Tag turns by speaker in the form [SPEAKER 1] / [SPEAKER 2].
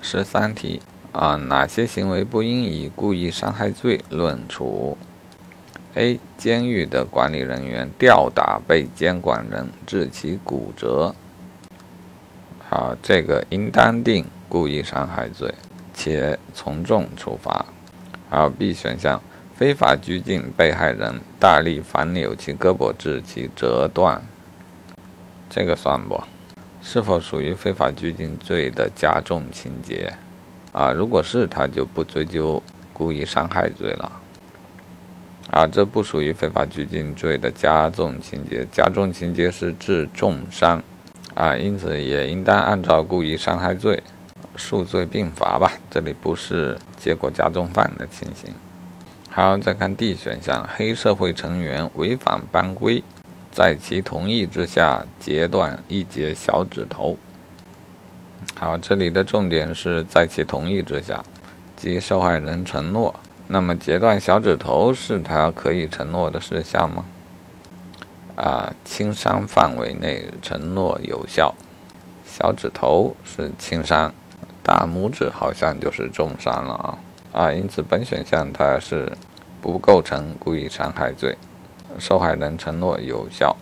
[SPEAKER 1] 十三题啊，哪些行为不应以故意伤害罪论处？A. 监狱的管理人员吊打被监管人，致其骨折。好，这个应当定故意伤害罪，且从重处罚。好，B 选项，非法拘禁被害人，大力反扭其胳膊，致其折断。这个算不？是否属于非法拘禁罪的加重情节？啊，如果是，他就不追究故意伤害罪了。啊，这不属于非法拘禁罪的加重情节，加重情节是致重伤。啊，因此也应当按照故意伤害罪，数罪并罚吧。这里不是结果加重犯的情形。好，再看 D 选项，黑社会成员违反班规。在其同意之下，截断一节小指头。好，这里的重点是在其同意之下，即受害人承诺。那么，截断小指头是他可以承诺的事项吗？啊，轻伤范围内承诺有效。小指头是轻伤，大拇指好像就是重伤了啊！啊，因此本选项它是不构成故意伤害罪。受害人承诺有效。